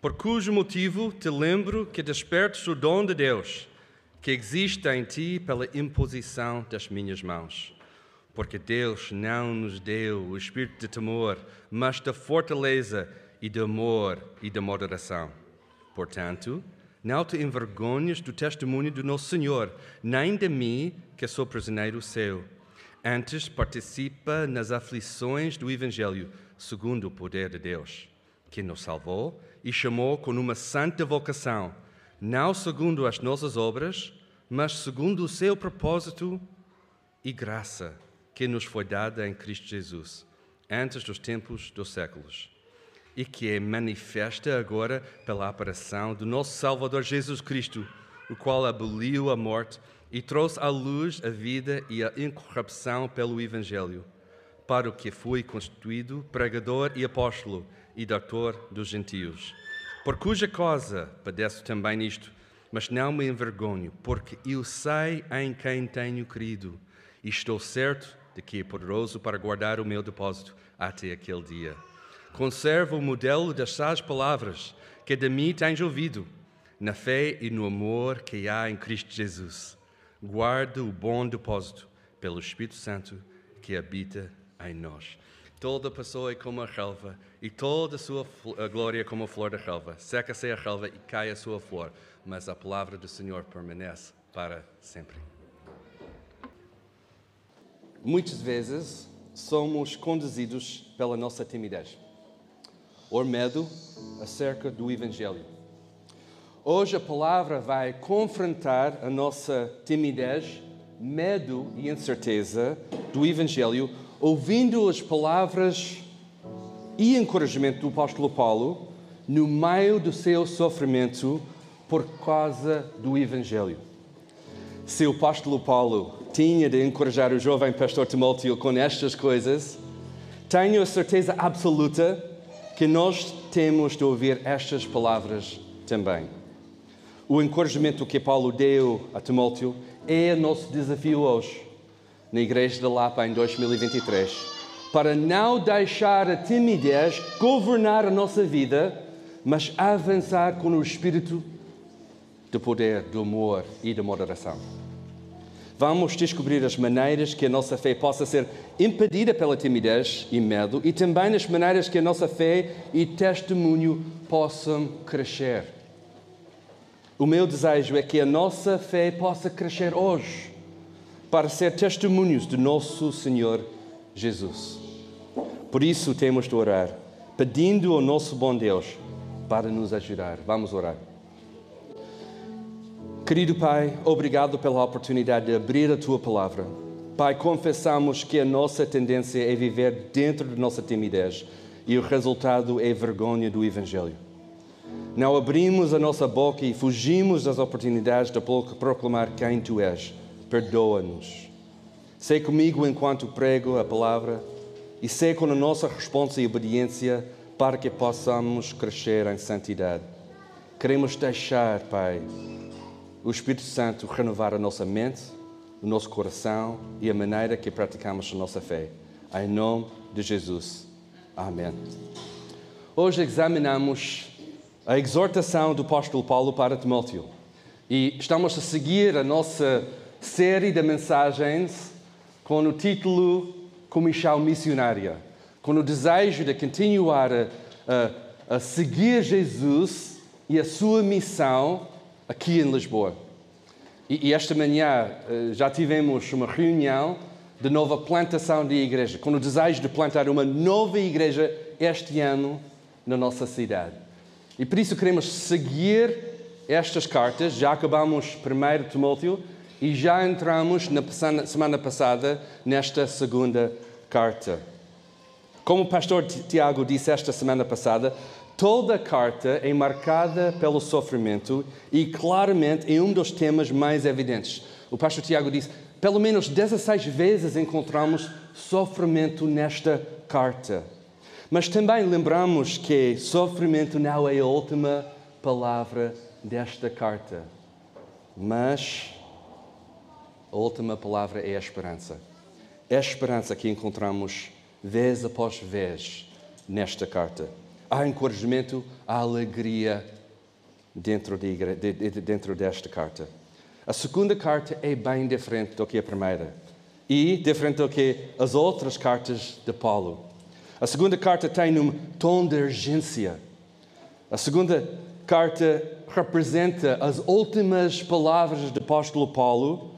por cujo motivo te lembro que despertes o dom de Deus, que existe em ti pela imposição das minhas mãos. Porque Deus não nos deu o espírito de temor, mas de fortaleza e de amor e de moderação. Portanto, não te envergonhes do testemunho do nosso Senhor, nem de mim, que sou prisioneiro seu. Antes, participa nas aflições do Evangelho, segundo o poder de Deus, que nos salvou e chamou com uma santa vocação, não segundo as nossas obras, mas segundo o seu propósito e graça que nos foi dada em Cristo Jesus, antes dos tempos dos séculos e que é manifesta agora pela aparição do nosso Salvador Jesus Cristo, o qual aboliu a morte e trouxe à luz a vida e a incorrupção pelo Evangelho, para o que foi constituído pregador e apóstolo e doutor dos gentios. Por cuja causa padeço também nisto, mas não me envergonho, porque eu sei em quem tenho crido e estou certo de que é poderoso para guardar o meu depósito até aquele dia. Conserva o modelo das sás palavras que de mim tens ouvido, na fé e no amor que há em Cristo Jesus. Guarda o bom depósito pelo Espírito Santo que habita em nós. Toda pessoa é como a relva, e toda a sua glória é como a flor da relva. Seca-se a relva e cai a sua flor, mas a palavra do Senhor permanece para sempre. Muitas vezes somos conduzidos pela nossa timidez ou medo acerca do Evangelho. Hoje a palavra vai confrontar a nossa timidez, medo e incerteza do Evangelho, ouvindo as palavras e encorajamento do apóstolo Paulo no meio do seu sofrimento por causa do Evangelho. Se o apóstolo Paulo tinha de encorajar o jovem pastor Timóteo com estas coisas, tenho a certeza absoluta que nós temos de ouvir estas palavras também. O encorajamento que Paulo deu a Timóteo é nosso desafio hoje, na Igreja da Lapa em 2023, para não deixar a timidez governar a nossa vida, mas avançar com o espírito de poder, do amor e da moderação. Vamos descobrir as maneiras que a nossa fé possa ser impedida pela timidez e medo e também as maneiras que a nossa fé e testemunho possam crescer. O meu desejo é que a nossa fé possa crescer hoje para ser testemunhos do nosso Senhor Jesus. Por isso temos de orar, pedindo ao nosso bom Deus para nos ajudar. Vamos orar. Querido Pai, obrigado pela oportunidade de abrir a tua palavra. Pai, confessamos que a nossa tendência é viver dentro de nossa timidez e o resultado é vergonha do Evangelho. Não abrimos a nossa boca e fugimos das oportunidades de proclamar quem tu és. Perdoa-nos. Sei comigo enquanto prego a palavra e sei com a nossa resposta e obediência para que possamos crescer em santidade. Queremos deixar, Pai, o Espírito Santo renovar a nossa mente, o nosso coração e a maneira que praticamos a nossa fé. Em nome de Jesus. Amém. Hoje examinamos a exortação do apóstolo Paulo para Timóteo e estamos a seguir a nossa série de mensagens com o título Comissão Missionária, com o desejo de continuar a, a, a seguir Jesus e a sua missão aqui em Lisboa. E, e esta manhã uh, já tivemos uma reunião de nova plantação de igreja, com o desejo de plantar uma nova igreja este ano na nossa cidade. E por isso queremos seguir estas cartas. Já acabamos 1 Timóteo e já entramos na semana passada nesta segunda carta. Como o pastor Tiago disse esta semana passada, Toda a carta é marcada pelo sofrimento e claramente é um dos temas mais evidentes. O pastor Tiago disse: pelo menos 16 vezes encontramos sofrimento nesta carta. Mas também lembramos que sofrimento não é a última palavra desta carta. Mas a última palavra é a esperança. É a esperança que encontramos vez após vez nesta carta. há encorajamento, há alegria dentro, de, de, de, dentro desta carta. A segunda carta é bem diferente do que a primeira e diferente do que as outras cartas de Paulo. A segunda carta tem um tom de urgência. A segunda carta representa as últimas palavras do apóstolo Paulo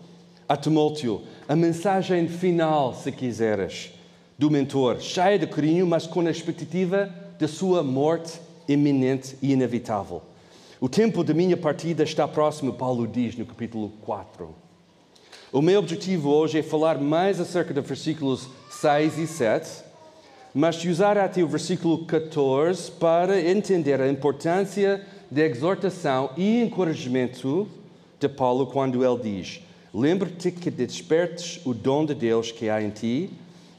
a Timóteo, a mensagem final, se quiseres, do mentor, cheia de carinho, mas com a expectativa de sua morte iminente e inevitável. O tempo da minha partida está próximo, Paulo diz no capítulo 4. O meu objetivo hoje é falar mais acerca dos versículos 6 e 7, mas usar até o versículo 14 para entender a importância da exortação e encorajamento de Paulo quando ele diz: Lembra-te que despertes o dom de Deus que há em ti,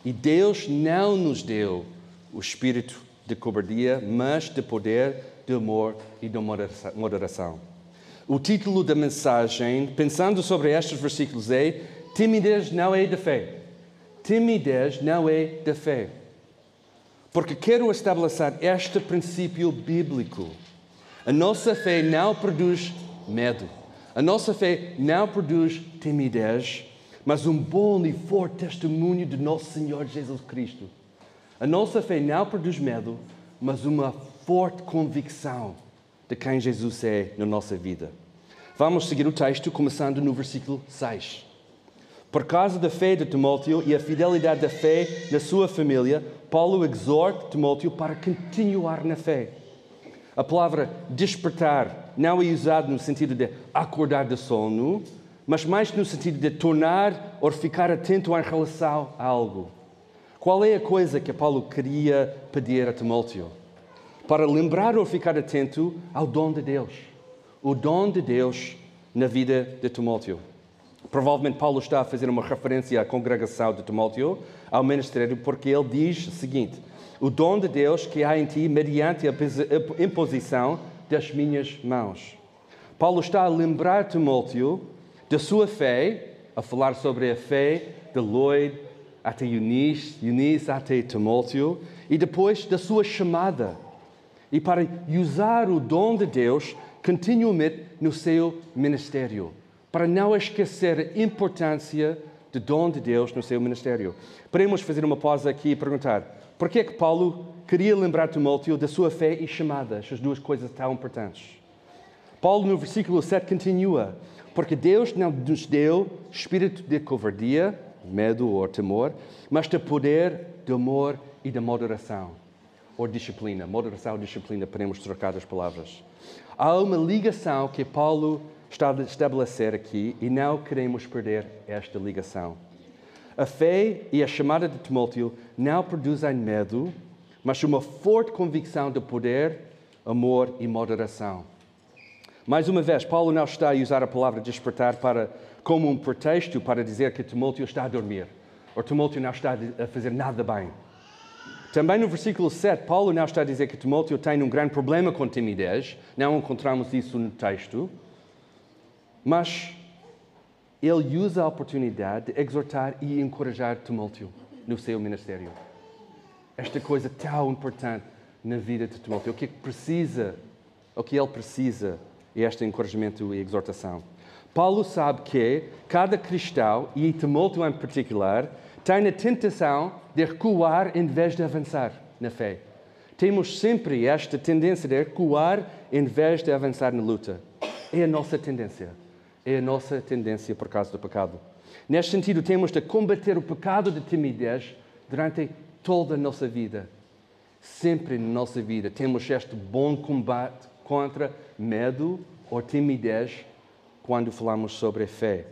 e Deus não nos deu o espírito de cobardia, mas de poder, de amor e de moderação. O título da mensagem, pensando sobre estes versículos, é Timidez não é de fé. Timidez não é de fé. Porque quero estabelecer este princípio bíblico. A nossa fé não produz medo. A nossa fé não produz timidez, mas um bom e forte testemunho de nosso Senhor Jesus Cristo. A nossa fé não produz medo, mas uma forte convicção de quem Jesus é na nossa vida. Vamos seguir o texto começando no versículo 6. Por causa da fé de Timóteo e a fidelidade da fé na sua família, Paulo exorta Timóteo para continuar na fé. A palavra despertar não é usada no sentido de acordar do sono, mas mais no sentido de tornar ou ficar atento em relação a algo. Qual é a coisa que Paulo queria pedir a Timóteo? para lembrar ou ficar atento ao dom de Deus. O dom de Deus na vida de Timóteo. Provavelmente Paulo está a fazer uma referência à congregação de Timóteo, ao ministério, porque ele diz o seguinte: O dom de Deus que há em ti mediante a imposição das minhas mãos. Paulo está a lembrar Timóteo da sua fé, a falar sobre a fé de Lloyd até Eunice, Eunice até Timóteo, e depois da sua chamada e para usar o dom de Deus continuamente no seu ministério, para não esquecer a importância do dom de Deus no seu ministério. Podemos fazer uma pausa aqui e perguntar: por que é que Paulo queria lembrar Timóteo da sua fé e chamada, essas duas coisas tão importantes? Paulo, no versículo 7, continua: Porque Deus não nos deu espírito de covardia, medo ou temor, mas de poder, de amor e de moderação ou disciplina. Moderação, disciplina, podemos trocar as palavras. Há uma ligação que Paulo está a estabelecer aqui e não queremos perder esta ligação. A fé e a chamada de Timóteo não produzem medo, mas uma forte convicção de poder, amor e moderação. Mais uma vez, Paulo não está a usar a palavra despertar para, como um pretexto para dizer que Timóteo está a dormir, ou Timóteo não está a fazer nada bem. Também no versículo 7, Paulo não está a dizer que Timóteo tem um grande problema com timidez, não encontramos isso no texto, mas ele usa a oportunidade de exortar e encorajar Timóteo no seu ministério. Esta coisa tão importante na vida de Timóteo, o que precisa, o que ele precisa é este encorajamento e exortação. Paulo sabe que cada cristão, e Timóteo em particular, tem a tentação de recuar em vez de avançar na fé. Temos sempre esta tendência de recuar em vez de avançar na luta. É a nossa tendência. É a nossa tendência por causa do pecado. Neste sentido, temos de combater o pecado de timidez durante toda a nossa vida. Sempre na nossa vida temos este bom combate contra medo ou timidez quando falamos sobre a fé.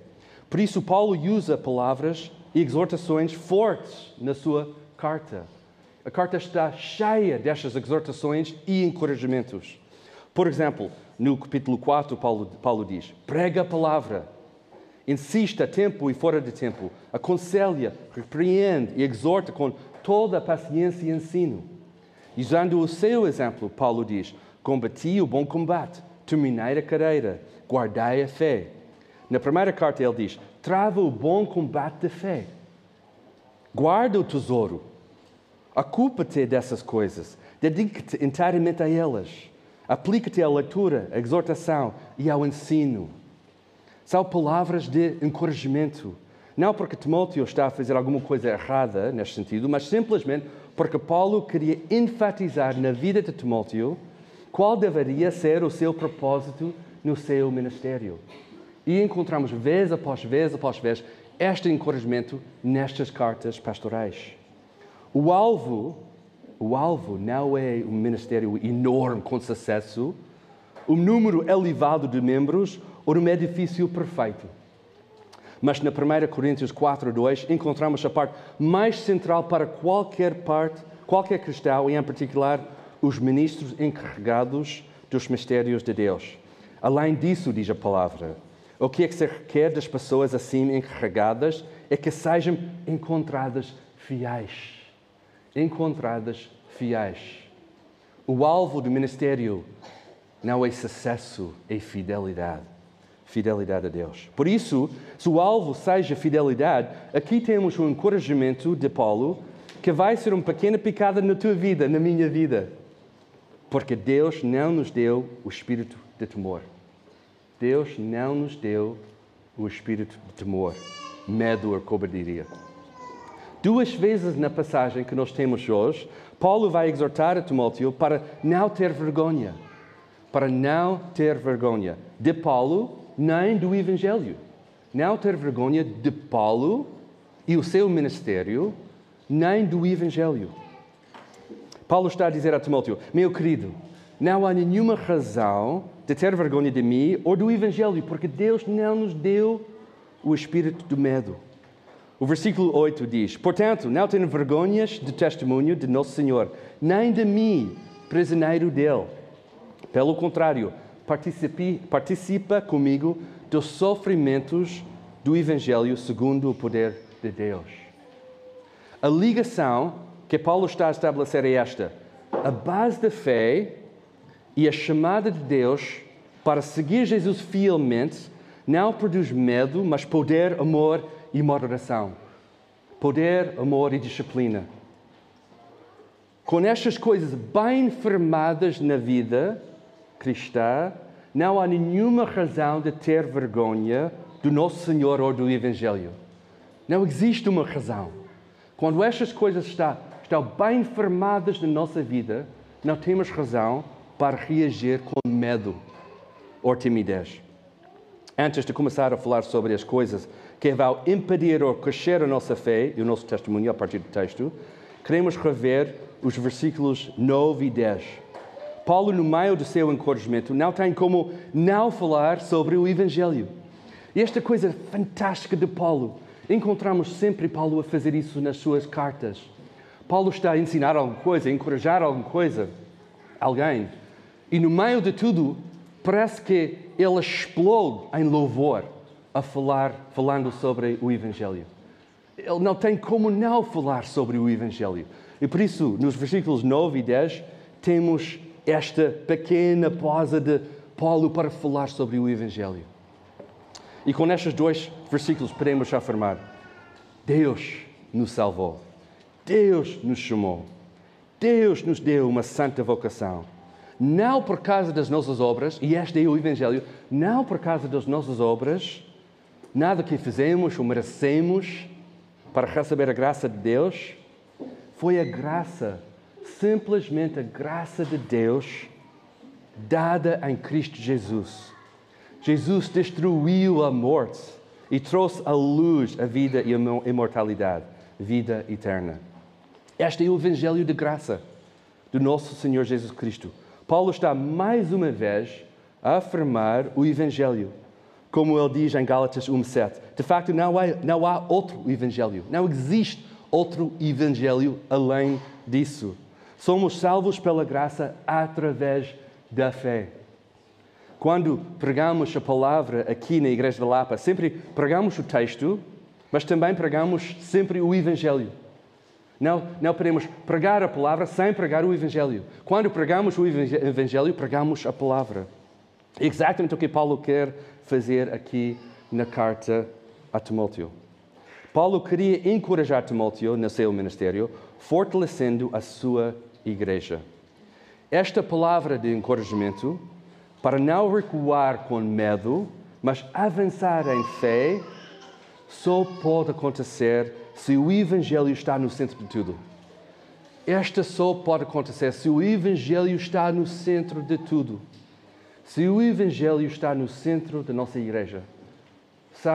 Por isso, Paulo usa palavras e exortações fortes na sua carta. A carta está cheia destas exortações e encorajamentos. Por exemplo, no capítulo 4, Paulo, Paulo diz: prega a palavra, insista tempo e fora de tempo, aconselha, repreende e exorta com toda a paciência e ensino. Usando o seu exemplo, Paulo diz: combati o bom combate, terminei a carreira, guardai a fé. Na primeira carta ele diz: trava o bom combate da fé. Guarda o tesouro. Ocupa-te dessas coisas. Dedique-te inteiramente a elas. Aplica-te à leitura, à exortação e ao ensino. São palavras de encorajamento. Não porque Timóteo está a fazer alguma coisa errada neste sentido, mas simplesmente porque Paulo queria enfatizar na vida de Timóteo qual deveria ser o seu propósito no seu ministério. E encontramos vez após vez após vez este encorajamento nestas cartas pastorais. O alvo, o alvo não é um ministério enorme com sucesso, um número elevado de membros ou um edifício perfeito. Mas na 1 Coríntios 4, 2, encontramos a parte mais central para qualquer parte, qualquer cristão, e em particular os ministros encarregados dos mistérios de Deus. Além disso, diz a palavra, o que é que se requer das pessoas assim encarregadas é que sejam encontradas fiéis. Encontradas fiéis. O alvo do ministério não é sucesso, é fidelidade. Fidelidade a Deus. Por isso, se o alvo seja fidelidade, aqui temos um encorajamento de Paulo que vai ser uma pequena picada na tua vida, na minha vida. Porque Deus não nos deu o espírito de temor. Deus não nos deu o espírito de temor, medo ou cobardia. Duas vezes na passagem que nós temos hoje, Paulo vai exortar a Timóteo para não ter vergonha. Para não ter vergonha de Paulo nem do Evangelho. Não ter vergonha de Paulo e o seu ministério, nem do Evangelho. Paulo está a dizer a Timóteo: Meu querido, não há nenhuma razão de ter vergonha de mim ou do Evangelho, porque Deus não nos deu o espírito do medo. O versículo 8 diz: Portanto, não tenho vergonhas de testemunho de Nosso Senhor, nem de mim, prisioneiro dele. Pelo contrário, participa comigo dos sofrimentos do Evangelho segundo o poder de Deus. A ligação que Paulo está a estabelecer é esta: a base da fé e a chamada de Deus para seguir Jesus fielmente não produz medo, mas poder, amor e moderação. Poder, amor e disciplina. Com estas coisas bem firmadas na vida, cristã, não há nenhuma razão de ter vergonha do nosso Senhor ou do Evangelho. Não existe uma razão. Quando estas coisas estão, estão bem firmadas na nossa vida, não temos razão para reagir com medo ou timidez. Antes de começar a falar sobre as coisas que vão impedir ou crescer a nossa fé e o nosso testemunho a partir do texto, queremos rever os versículos 9 e 10 Paulo, no meio do seu encorajamento, não tem como não falar sobre o Evangelho. E esta coisa fantástica de Paulo, encontramos sempre Paulo a fazer isso nas suas cartas. Paulo está a ensinar alguma coisa, a encorajar alguma coisa, alguém. E no meio de tudo, parece que ele explode em louvor a falar, falando sobre o Evangelho. Ele não tem como não falar sobre o Evangelho. E por isso, nos versículos 9 e 10, temos esta pequena pausa de Paulo para falar sobre o Evangelho. E com estes dois versículos podemos afirmar: Deus nos salvou, Deus nos chamou, Deus nos deu uma santa vocação. Não por causa das nossas obras, e este é o Evangelho, não por causa das nossas obras, nada que fizemos ou merecemos para receber a graça de Deus, foi a graça simplesmente a graça de Deus dada em Cristo Jesus. Jesus destruiu a morte e trouxe à luz a vida e a imortalidade, vida eterna. Este é o Evangelho de graça do nosso Senhor Jesus Cristo. Paulo está mais uma vez a afirmar o Evangelho, como ele diz em Gálatas 1,7. De facto, não há, não há outro Evangelho, não existe outro Evangelho além disso. Somos salvos pela graça através da fé. Quando pregamos a palavra aqui na Igreja da Lapa, sempre pregamos o texto, mas também pregamos sempre o Evangelho. Não, não podemos pregar a palavra sem pregar o Evangelho. Quando pregamos o Evangelho, pregamos a palavra. Exatamente o que Paulo quer fazer aqui na carta a Timóteo. Paulo queria encorajar Timóteo no seu ministério, fortalecendo a sua igreja. esta palavra de encorajamento para não recuar com medo, mas avançar em fé, só pode acontecer se o Evangelho está no centro de tudo. Esta só pode acontecer se o Evangelho está no centro de tudo. Se o Evangelho está no centro da nossa igreja,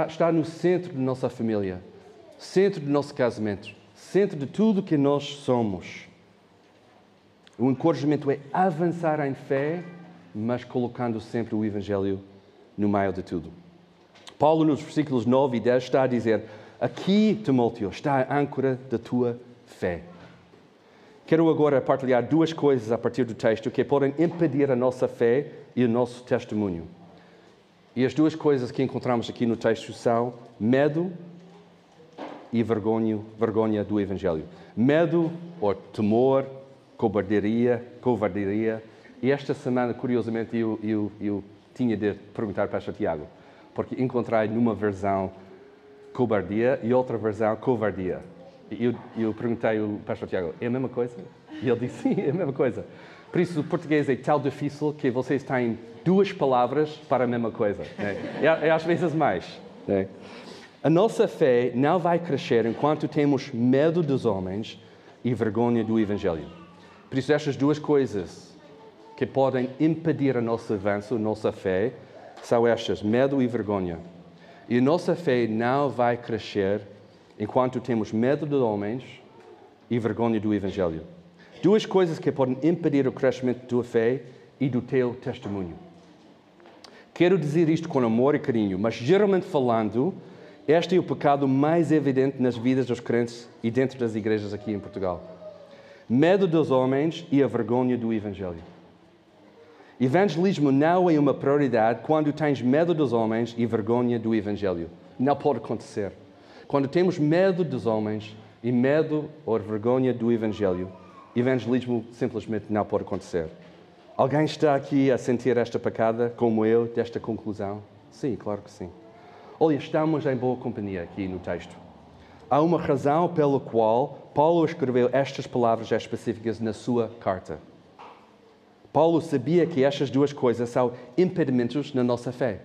está no centro da nossa família, centro do nosso casamento, centro de tudo que nós somos. O encorajamento é avançar em fé, mas colocando sempre o Evangelho no meio de tudo. Paulo, nos versículos 9 e 10, está a dizer: Aqui, Timóteo, está a âncora da tua fé. Quero agora partilhar duas coisas a partir do texto que podem impedir a nossa fé e o nosso testemunho. E as duas coisas que encontramos aqui no texto são medo e vergonha, vergonha do Evangelho. Medo ou temor, cobardia, covardia. E esta semana, curiosamente, eu, eu, eu tinha de perguntar para o Tiago, porque encontrei numa versão cobardia e outra versão covardia. E eu, eu perguntei ao Pastor Tiago, é a mesma coisa? E ele disse, sim, é a mesma coisa. Por isso, o português é tão difícil que vocês têm duas palavras para a mesma coisa. Né? É, é às vezes mais. Né? A nossa fé não vai crescer enquanto temos medo dos homens e vergonha do Evangelho. Por isso, estas duas coisas que podem impedir o nosso avanço, a nossa fé, são estas: medo e vergonha. E a nossa fé não vai crescer enquanto temos medo dos homens e vergonha do Evangelho. Duas coisas que podem impedir o crescimento da tua fé e do teu testemunho. Quero dizer isto com amor e carinho, mas geralmente falando, este é o pecado mais evidente nas vidas dos crentes e dentro das igrejas aqui em Portugal. Medo dos homens e a vergonha do Evangelho. Evangelismo não é uma prioridade quando tens medo dos homens e vergonha do Evangelho. Não pode acontecer. Quando temos medo dos homens e medo ou vergonha do Evangelho, evangelismo simplesmente não pode acontecer. Alguém está aqui a sentir esta pecada, como eu, desta conclusão? Sim, claro que sim. Olha, estamos em boa companhia aqui no texto. Há uma razão pela qual Paulo escreveu estas palavras específicas na sua carta. Paulo sabia que estas duas coisas são impedimentos na nossa fé.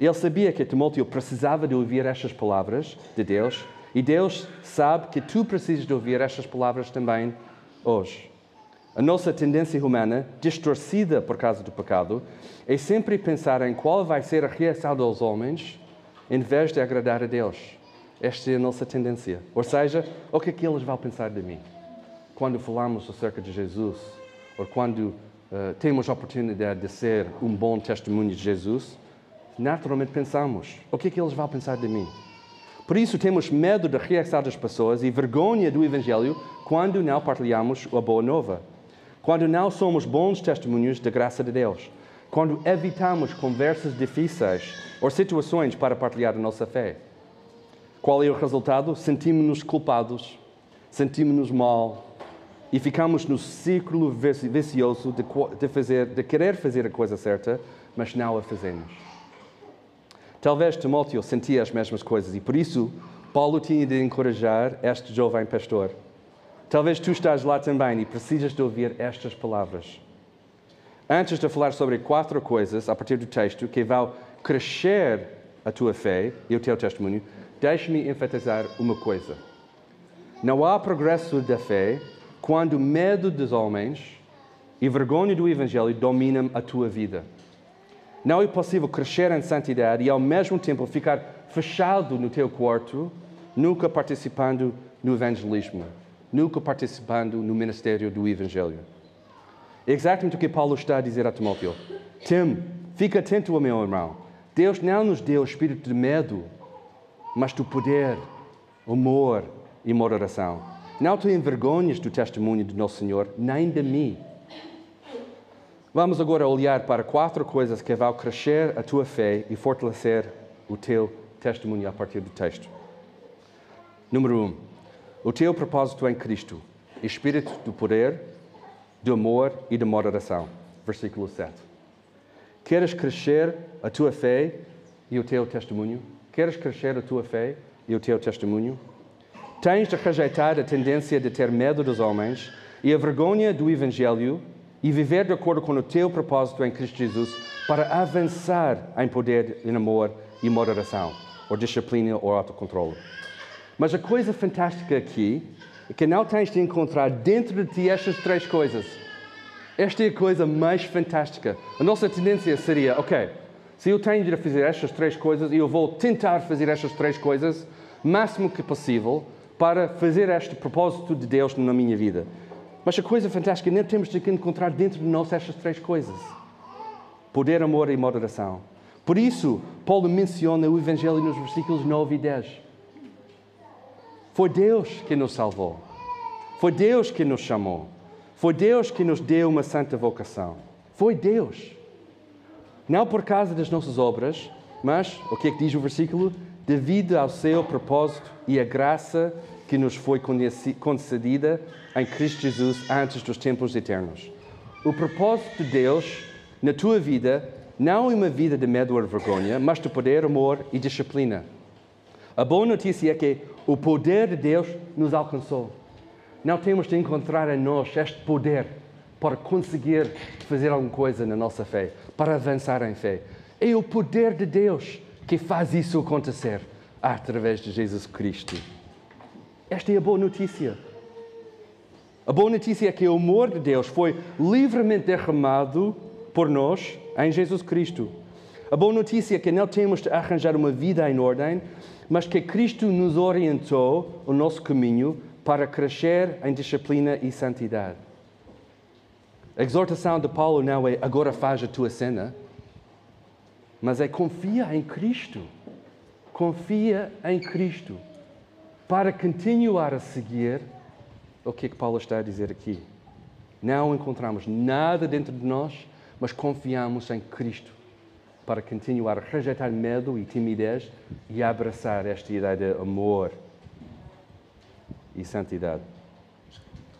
Ele sabia que Timóteo precisava de ouvir estas palavras de Deus e Deus sabe que tu precisas de ouvir estas palavras também hoje. A nossa tendência humana, distorcida por causa do pecado, é sempre pensar em qual vai ser a reação dos homens em vez de agradar a Deus. Esta é a nossa tendência. Ou seja, o que é que eles vão pensar de mim? Quando falamos acerca de Jesus, ou quando uh, temos a oportunidade de ser um bom testemunho de Jesus, naturalmente pensamos: o que é que eles vão pensar de mim? Por isso temos medo da reação das pessoas e vergonha do Evangelho quando não partilhamos a boa nova. Quando não somos bons testemunhos da graça de Deus. Quando evitamos conversas difíceis ou situações para partilhar a nossa fé. Qual é o resultado? Sentimos-nos culpados, sentimos-nos mal e ficamos no círculo vicioso de, fazer, de querer fazer a coisa certa, mas não a fazemos. Talvez Timóteo sentia as mesmas coisas e por isso Paulo tinha de encorajar este jovem pastor. Talvez tu estás lá também e precisas de ouvir estas palavras. Antes de falar sobre quatro coisas a partir do texto que vão crescer a tua fé e o teu testemunho, deixe-me enfatizar uma coisa. Não há progresso da fé quando o medo dos homens e vergonha do Evangelho dominam a tua vida. Não é possível crescer em santidade e ao mesmo tempo ficar fechado no teu quarto, nunca participando no evangelismo, nunca participando no ministério do Evangelho. É exatamente o que Paulo está a dizer a Timóteo. Tim, fica atento, meu irmão. Deus não nos deu o espírito de medo, mas do poder, amor e moderação. Não te envergonhes do testemunho do nosso Senhor, nem de mim Vamos agora olhar para quatro coisas que vão crescer a tua fé e fortalecer o teu testemunho a partir do texto. Número um, o teu propósito em Cristo, espírito do poder, do amor e da moderação. Versículo 7. Queres crescer a tua fé e o teu testemunho? Queres crescer a tua fé e o teu testemunho? Tens de rejeitar a tendência de ter medo dos homens e a vergonha do Evangelho e viver de acordo com o teu propósito em Cristo Jesus para avançar em poder, em amor e moderação, ou disciplina ou autocontrole. Mas a coisa fantástica aqui é que não tens de encontrar dentro de ti estas três coisas. Esta é a coisa mais fantástica. A nossa tendência seria, ok, se eu tenho de fazer estas três coisas e eu vou tentar fazer estas três coisas, máximo que possível, para fazer este propósito de Deus na minha vida. Mas a coisa fantástica não temos de encontrar dentro de nós estas três coisas: poder, amor e moderação. Por isso, Paulo menciona o Evangelho nos versículos 9 e 10. Foi Deus que nos salvou. Foi Deus que nos chamou. Foi Deus que nos deu uma santa vocação. Foi Deus. Não por causa das nossas obras, mas, o que é que diz o versículo? Devido ao seu propósito e a graça que nos foi concedida em Cristo Jesus antes dos tempos eternos. O propósito de Deus na tua vida não é uma vida de medo ou vergonha, mas de poder, amor e disciplina. A boa notícia é que o poder de Deus nos alcançou. Não temos de encontrar em nós este poder para conseguir fazer alguma coisa na nossa fé, para avançar em fé. É o poder de Deus que faz isso acontecer através de Jesus Cristo. Esta é a boa notícia. A boa notícia é que o amor de Deus foi livremente derramado por nós em Jesus Cristo. A boa notícia é que não temos de arranjar uma vida em ordem, mas que Cristo nos orientou o nosso caminho para crescer em disciplina e santidade. A exortação de Paulo não é agora faz a tua cena, mas é confia em Cristo. Confia em Cristo para continuar a seguir o que é que Paulo está a dizer aqui. Não encontramos nada dentro de nós, mas confiamos em Cristo para continuar a rejeitar medo e timidez e abraçar esta ideia de amor e santidade.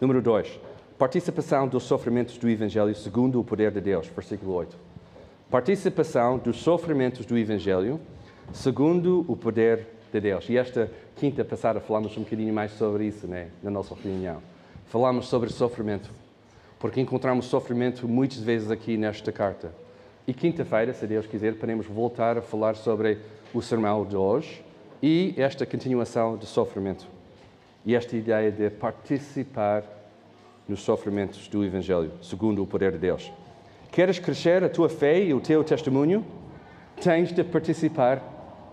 Número 2. Participação dos sofrimentos do Evangelho segundo o poder de Deus. Versículo 8. Participação dos sofrimentos do Evangelho segundo o poder de Deus. E esta quinta passada falamos um bocadinho mais sobre isso né, na nossa reunião. Falamos sobre sofrimento, porque encontramos sofrimento muitas vezes aqui nesta carta. E quinta-feira, se Deus quiser, podemos voltar a falar sobre o sermão de hoje e esta continuação de sofrimento. E esta ideia de participar nos sofrimentos do Evangelho, segundo o poder de Deus. Queres crescer a tua fé e o teu testemunho? Tens de participar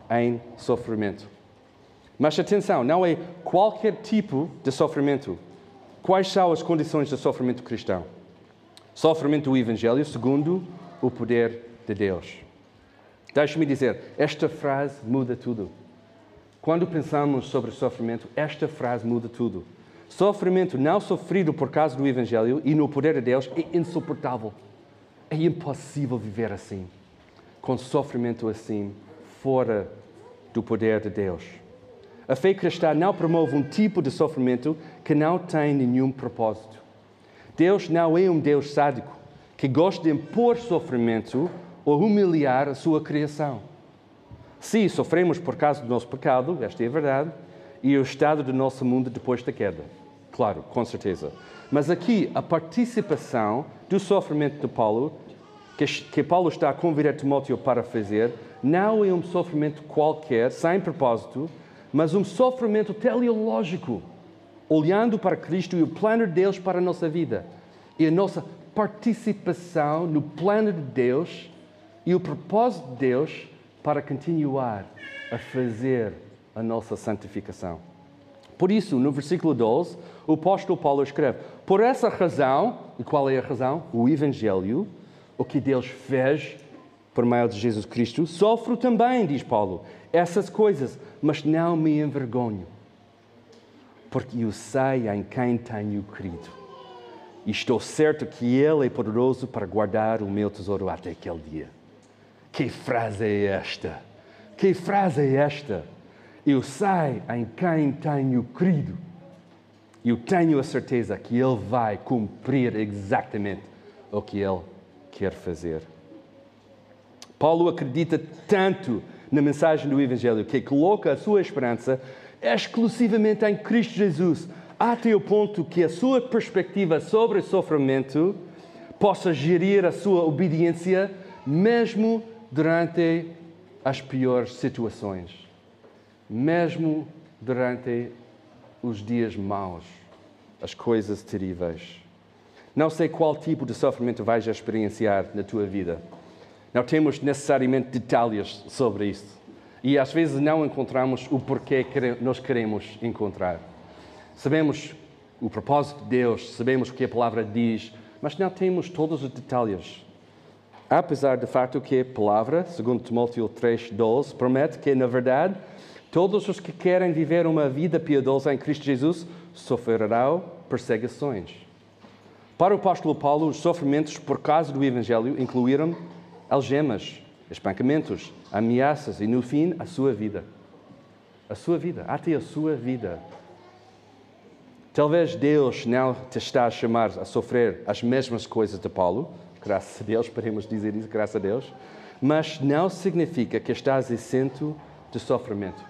em sofrimento. Mas atenção, não é qualquer tipo de sofrimento. Quais são as condições de sofrimento cristão? Sofrimento do Evangelho segundo o poder de Deus. Deixe-me dizer, esta frase muda tudo. Quando pensamos sobre sofrimento, esta frase muda tudo. Sofrimento não sofrido por causa do Evangelho e no poder de Deus é insuportável. É impossível viver assim, com sofrimento assim, fora do poder de Deus. A fé cristã não promove um tipo de sofrimento que não tem nenhum propósito. Deus não é um Deus sádico que gosta de impor sofrimento ou humilhar a sua criação. Se sofremos por causa do nosso pecado, esta é a verdade, e o estado do nosso mundo depois da queda. Claro, com certeza. Mas aqui, a participação do sofrimento de Paulo, que, que Paulo está a convidar Timóteo para fazer, não é um sofrimento qualquer, sem propósito, mas um sofrimento teleológico, olhando para Cristo e o plano de Deus para a nossa vida. E a nossa participação no plano de Deus e o propósito de Deus para continuar a fazer a nossa santificação. Por isso, no versículo 12, o apóstolo Paulo escreve: Por essa razão, e qual é a razão? O Evangelho, o que Deus fez por meio de Jesus Cristo, sofro também, diz Paulo, essas coisas, mas não me envergonho, porque eu sei em quem tenho crido. E estou certo que Ele é poderoso para guardar o meu tesouro até aquele dia. Que frase é esta? Que frase é esta? Eu sei em quem tenho crido. Eu tenho a certeza que Ele vai cumprir exatamente o que Ele quer fazer. Paulo acredita tanto na mensagem do Evangelho que coloca a sua esperança exclusivamente em Cristo Jesus, até o ponto que a sua perspectiva sobre o sofrimento possa gerir a sua obediência mesmo durante as piores situações, mesmo durante os dias maus, as coisas terríveis. Não sei qual tipo de sofrimento vais experienciar na tua vida. Não temos necessariamente detalhes sobre isso. E às vezes não encontramos o porquê que nós queremos encontrar. Sabemos o propósito de Deus, sabemos o que a palavra diz, mas não temos todos os detalhes. Apesar do fato que a palavra, segundo Timóteo 3:12, promete que na verdade todos os que querem viver uma vida piedosa em Cristo Jesus sofrerão perseguições. Para o apóstolo Paulo, os sofrimentos por causa do Evangelho incluíram algemas, espancamentos, ameaças e, no fim, a sua vida. A sua vida, até a sua vida. Talvez Deus não te está a chamar a sofrer as mesmas coisas de Paulo, graças a Deus, podemos dizer isso, graças a Deus, mas não significa que estás isento de sofrimento.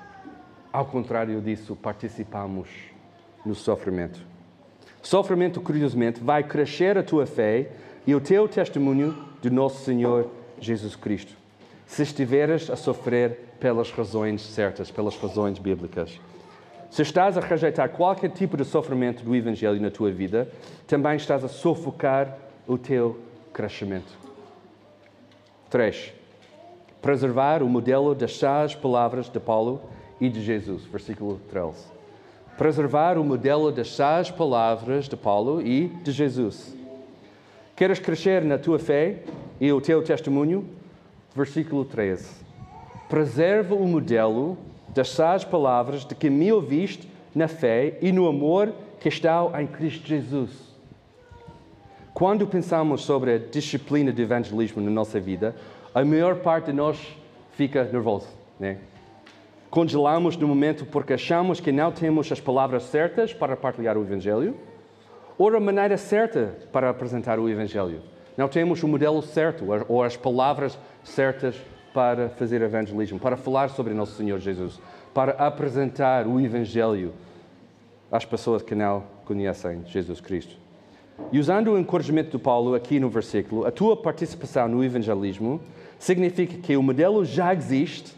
Ao contrário disso, participamos no sofrimento. Sofrimento, curiosamente, vai crescer a tua fé e o teu testemunho do nosso Senhor Jesus Cristo. Se estiveres a sofrer pelas razões certas, pelas razões bíblicas. Se estás a rejeitar qualquer tipo de sofrimento do Evangelho na tua vida, também estás a sufocar o teu crescimento. 3. Preservar o modelo das sás palavras de Paulo e de Jesus. Versículo 13 preservar o modelo das sás palavras de Paulo e de Jesus. Queres crescer na tua fé e o teu testemunho? Versículo 13. Preserva o modelo das sás palavras de que me ouviste na fé e no amor que está em Cristo Jesus. Quando pensamos sobre a disciplina de evangelismo na nossa vida, a maior parte de nós fica nervoso, né? congelamos no momento porque achamos que não temos as palavras certas para partilhar o Evangelho ou a maneira certa para apresentar o Evangelho. Não temos o modelo certo ou as palavras certas para fazer evangelismo, para falar sobre nosso Senhor Jesus, para apresentar o Evangelho às pessoas que não conhecem Jesus Cristo. E usando o encorajamento de Paulo aqui no versículo, a tua participação no evangelismo significa que o modelo já existe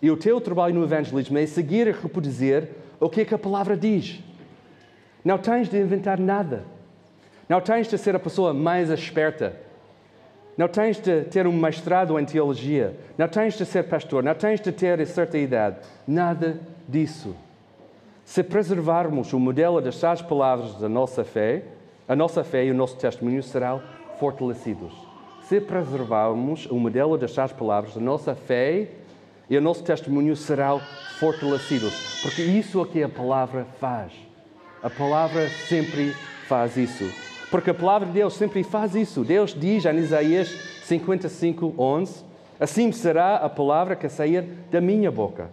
e o teu trabalho no evangelismo é seguir e reproduzir o que é que a palavra diz. Não tens de inventar nada. Não tens de ser a pessoa mais esperta. Não tens de ter um mestrado em teologia. Não tens de ser pastor. Não tens de ter certa idade. Nada disso. Se preservarmos o modelo das sás palavras da nossa fé, a nossa fé e o nosso testemunho serão fortalecidos. Se preservarmos o modelo das sás palavras, a nossa fé e o nosso testemunho será fortalecido, porque isso é o que a palavra faz. A palavra sempre faz isso. Porque a palavra de Deus sempre faz isso. Deus diz em Isaías 55, 11: Assim será a palavra que sair da minha boca.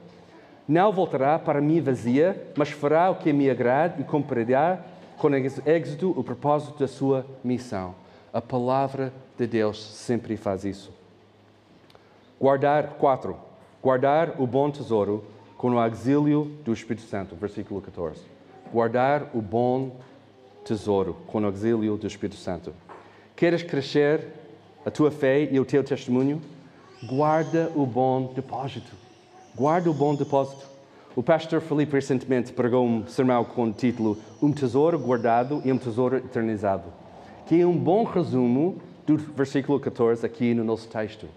Não voltará para mim vazia, mas fará o que me agrade e cumprirá com êxito o propósito da sua missão. A palavra de Deus sempre faz isso. Guardar, quatro, Guardar o bom tesouro com o auxílio do Espírito Santo. Versículo 14. Guardar o bom tesouro com o auxílio do Espírito Santo. Queres crescer a tua fé e o teu testemunho? Guarda o bom depósito. Guarda o bom depósito. O pastor Felipe recentemente pregou um sermão com o título Um tesouro guardado e um tesouro eternizado, que é um bom resumo do versículo 14 aqui no nosso texto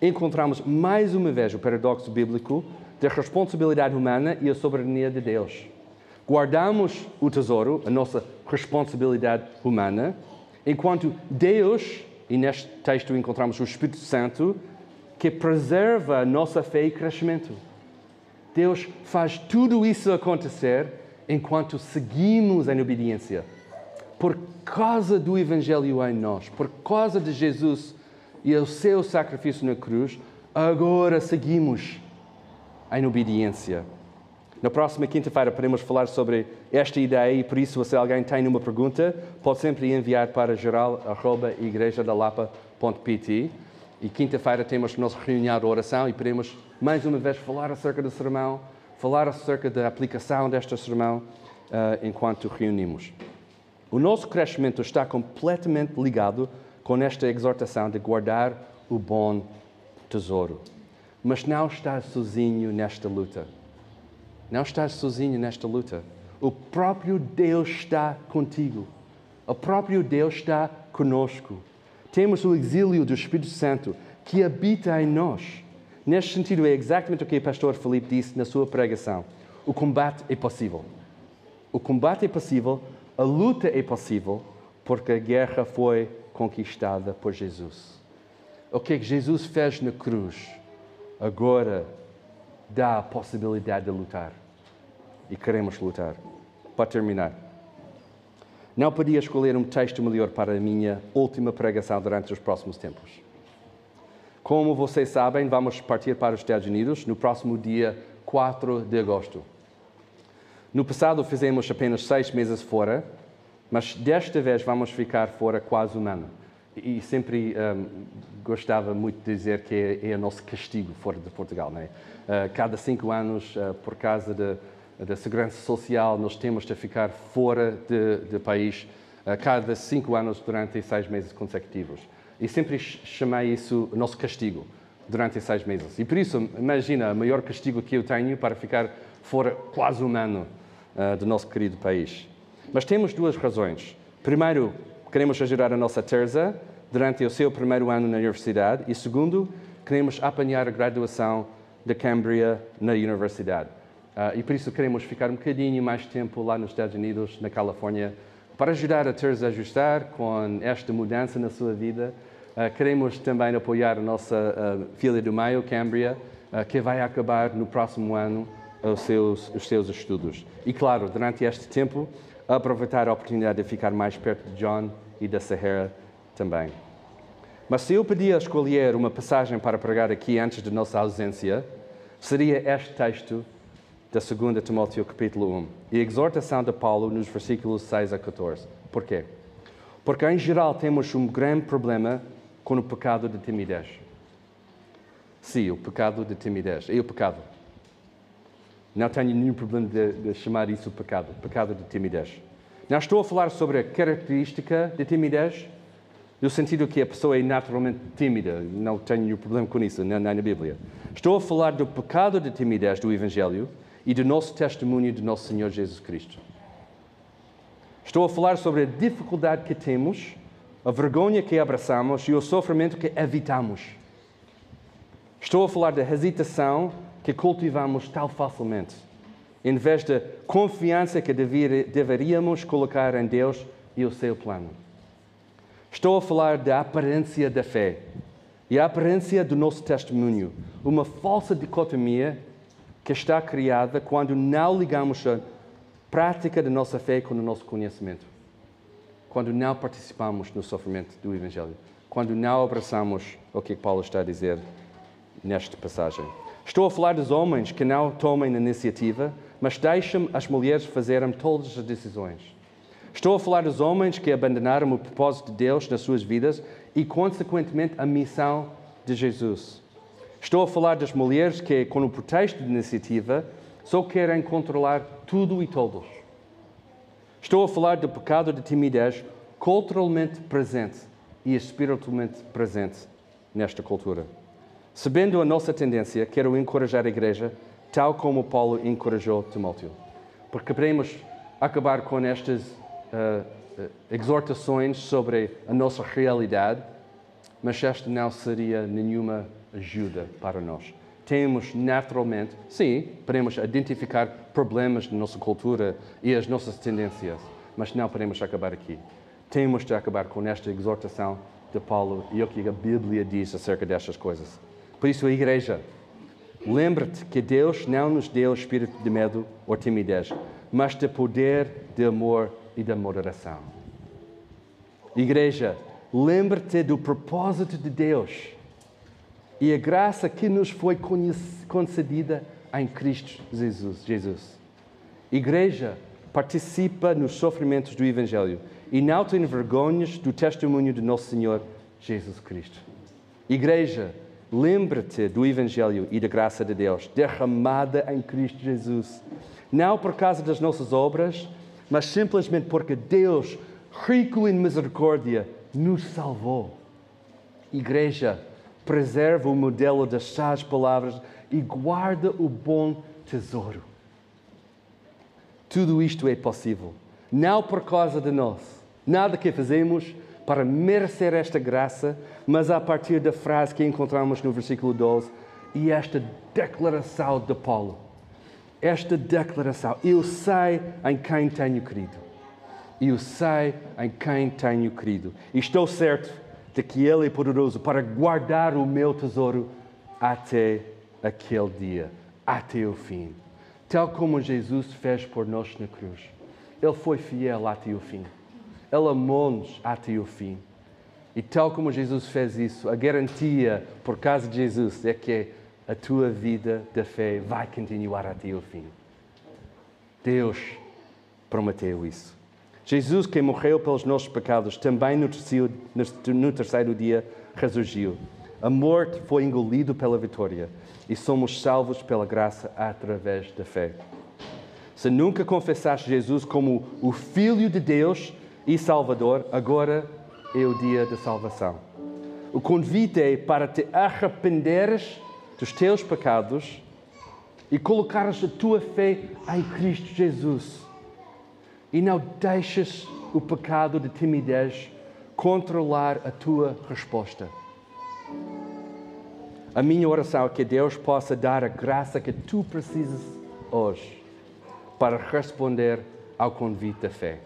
encontramos mais uma vez o paradoxo bíblico da responsabilidade humana e a soberania de Deus. Guardamos o tesouro, a nossa responsabilidade humana, enquanto Deus, e neste texto encontramos o Espírito Santo, que preserva a nossa fé e crescimento. Deus faz tudo isso acontecer enquanto seguimos em obediência. Por causa do Evangelho em nós, por causa de Jesus e o seu sacrifício na cruz, agora seguimos em obediência. Na próxima quinta-feira podemos falar sobre esta ideia e por isso, se alguém tem uma pergunta, pode sempre enviar para geral.igrejadalapa.pt e quinta-feira temos a nossa reunião de oração e podemos mais uma vez falar acerca do sermão, falar acerca da aplicação desta sermão uh, enquanto reunimos. O nosso crescimento está completamente ligado com esta exortação de guardar o bom tesouro. Mas não estás sozinho nesta luta. Não estás sozinho nesta luta. O próprio Deus está contigo. O próprio Deus está conosco. Temos o exílio do Espírito Santo que habita em nós. Neste sentido, é exatamente o que o pastor Felipe disse na sua pregação. O combate é possível. O combate é possível, a luta é possível, porque a guerra foi conquistada por Jesus. O que Jesus fez na cruz agora dá a possibilidade de lutar. E queremos lutar. Para terminar. Não podia escolher um texto melhor para a minha última pregação durante os próximos tempos. Como vocês sabem, vamos partir para os Estados Unidos no próximo dia 4 de agosto. No passado fizemos apenas seis meses fora, mas desta vez vamos ficar fora quase um ano. E sempre um, gostava muito de dizer que é, é o nosso castigo fora de Portugal. Não é? Uh, cada cinco anos, uh, por causa de da segurança social, nós temos de ficar fora do país a cada cinco anos durante seis meses consecutivos. E sempre chamei isso o nosso castigo durante seis meses. E por isso, imagina, o maior castigo que eu tenho para ficar fora quase um ano uh, do nosso querido país. Mas temos duas razões. Primeiro, queremos ajudar a nossa Teresa durante o seu primeiro ano na universidade. E segundo, queremos apanhar a graduação da Cambria na universidade. Uh, e por isso queremos ficar um bocadinho mais tempo lá nos Estados Unidos, na Califórnia, para ajudar a Teresa a ajustar com esta mudança na sua vida. Uh, queremos também apoiar a nossa uh, filha do meio, Cambria, que vai acabar no próximo ano os seus, os seus estudos. E claro, durante este tempo, aproveitar a oportunidade de ficar mais perto de John e da Sahara também. Mas se eu pedia escolher uma passagem para pregar aqui antes de nossa ausência, seria este texto da 2 Timóteo capítulo 1 e a exortação de Paulo nos versículos 6 a 14. Por quê? Porque em geral temos um grande problema com o pecado de timidez. Sim, o pecado de timidez. É o pecado. Não tenho nenhum problema de, de chamar isso pecado, pecado de timidez. Não estou a falar sobre a característica de timidez, no sentido que a pessoa é naturalmente tímida. Não tenho nenhum problema com isso, não, não na Bíblia. Estou a falar do pecado de timidez do Evangelho, e do nosso testemunho de nosso Senhor Jesus Cristo. Estou a falar sobre a dificuldade que temos, a vergonha que abraçamos e o sofrimento que evitamos. Estou a falar da hesitação que cultivamos tão facilmente, em vez da confiança que deveríamos colocar em Deus e o seu plano. Estou a falar da aparência da fé e a aparência do nosso testemunho, uma falsa dicotomia que está criada quando não ligamos a prática da nossa fé com o nosso conhecimento. Quando não participamos no sofrimento do Evangelho. Quando não abraçamos o que Paulo está a dizer nesta passagem. Estou a falar dos homens que não tomam iniciativa, mas deixam as mulheres fazerem todas as decisões. Estou a falar dos homens que abandonaram o propósito de Deus nas suas vidas e, consequentemente, a missão de Jesus. Estou a falar das mulheres que, com o pretexto de iniciativa, só querem controlar tudo e todos. Estou a falar do pecado de timidez culturalmente presente e espiritualmente presente nesta cultura. Sabendo a nossa tendência, quero encorajar a igreja, tal como Paulo encorajou Timóteo. Porque queremos acabar com estas uh, uh, exortações sobre a nossa realidade, mas esta não seria nenhuma ajuda para nós. Temos naturalmente, sim, podemos identificar problemas da nossa cultura e as nossas tendências, mas não podemos acabar aqui. Temos de acabar com esta exortação de Paulo e o que a Bíblia diz acerca destas coisas. Por isso, a igreja, lembra-te que Deus não nos deu espírito de medo ou timidez, mas de poder, de amor e de moderação. Igreja, lembra-te do propósito de Deus e a graça que nos foi concedida em Cristo Jesus. Jesus. Igreja, participa nos sofrimentos do Evangelho e não tem vergonhas do testemunho de nosso Senhor Jesus Cristo. Igreja, lembra-te do Evangelho e da graça de Deus derramada em Cristo Jesus. Não por causa das nossas obras, mas simplesmente porque Deus rico em misericórdia, nos salvou. Igreja, preserva o modelo das sás palavras e guarda o bom tesouro. Tudo isto é possível, não por causa de nós, nada que fazemos para merecer esta graça, mas a partir da frase que encontramos no versículo 12 e esta declaração de Paulo. Esta declaração: Eu sei em quem tenho crido. Eu sei em quem tenho crido. E estou certo de que Ele é poderoso para guardar o meu tesouro até aquele dia, até o fim. Tal como Jesus fez por nós na cruz. Ele foi fiel até o fim. Ele amou-nos até o fim. E tal como Jesus fez isso, a garantia por causa de Jesus é que a tua vida de fé vai continuar até o fim. Deus prometeu isso. Jesus, que morreu pelos nossos pecados, também no terceiro, no terceiro dia ressurgiu. A morte foi engolida pela vitória e somos salvos pela graça através da fé. Se nunca confessaste Jesus como o Filho de Deus e Salvador, agora é o dia da salvação. O convite é para te arrependeres dos teus pecados e colocares a tua fé em Cristo Jesus. E não deixes o pecado de timidez controlar a tua resposta. A minha oração é que Deus possa dar a graça que tu precisas hoje para responder ao convite da fé.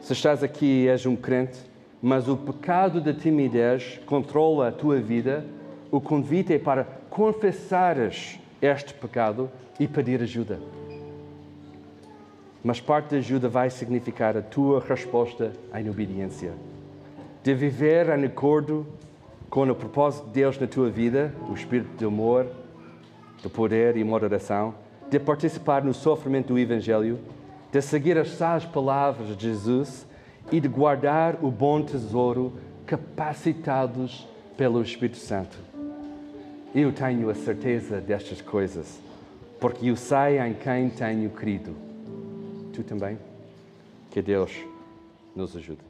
Se estás aqui e és um crente, mas o pecado da timidez controla a tua vida, o convite é para confessares este pecado e pedir ajuda. Mas parte da ajuda vai significar a tua resposta em obediência. De viver em acordo com o propósito de Deus na tua vida, o espírito de amor, de poder e moderação, de participar no sofrimento do Evangelho, de seguir as sás palavras de Jesus e de guardar o bom tesouro capacitados pelo Espírito Santo. Eu tenho a certeza destas coisas, porque eu sei em quem tenho crido. Tu também? Que Deus nos ajude.